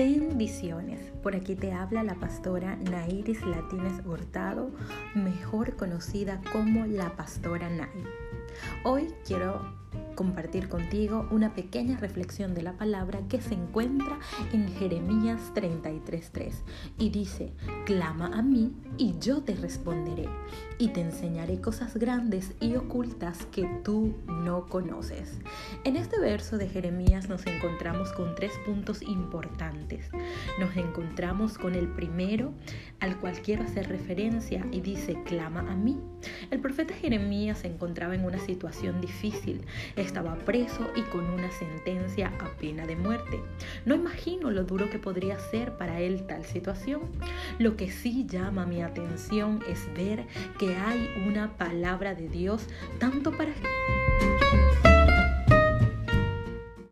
Bendiciones. Por aquí te habla la pastora Nairis Latines Hurtado, mejor conocida como la pastora Nay. Hoy quiero compartir contigo una pequeña reflexión de la palabra que se encuentra en Jeremías 33.3 y dice, clama a mí y yo te responderé y te enseñaré cosas grandes y ocultas que tú no conoces. En este verso de Jeremías nos encontramos con tres puntos importantes. Nos encontramos con el primero al cual quiero hacer referencia y dice, clama a mí. El profeta Jeremías se encontraba en una situación difícil estaba preso y con una sentencia a pena de muerte. No imagino lo duro que podría ser para él tal situación. Lo que sí llama mi atención es ver que hay una palabra de Dios tanto para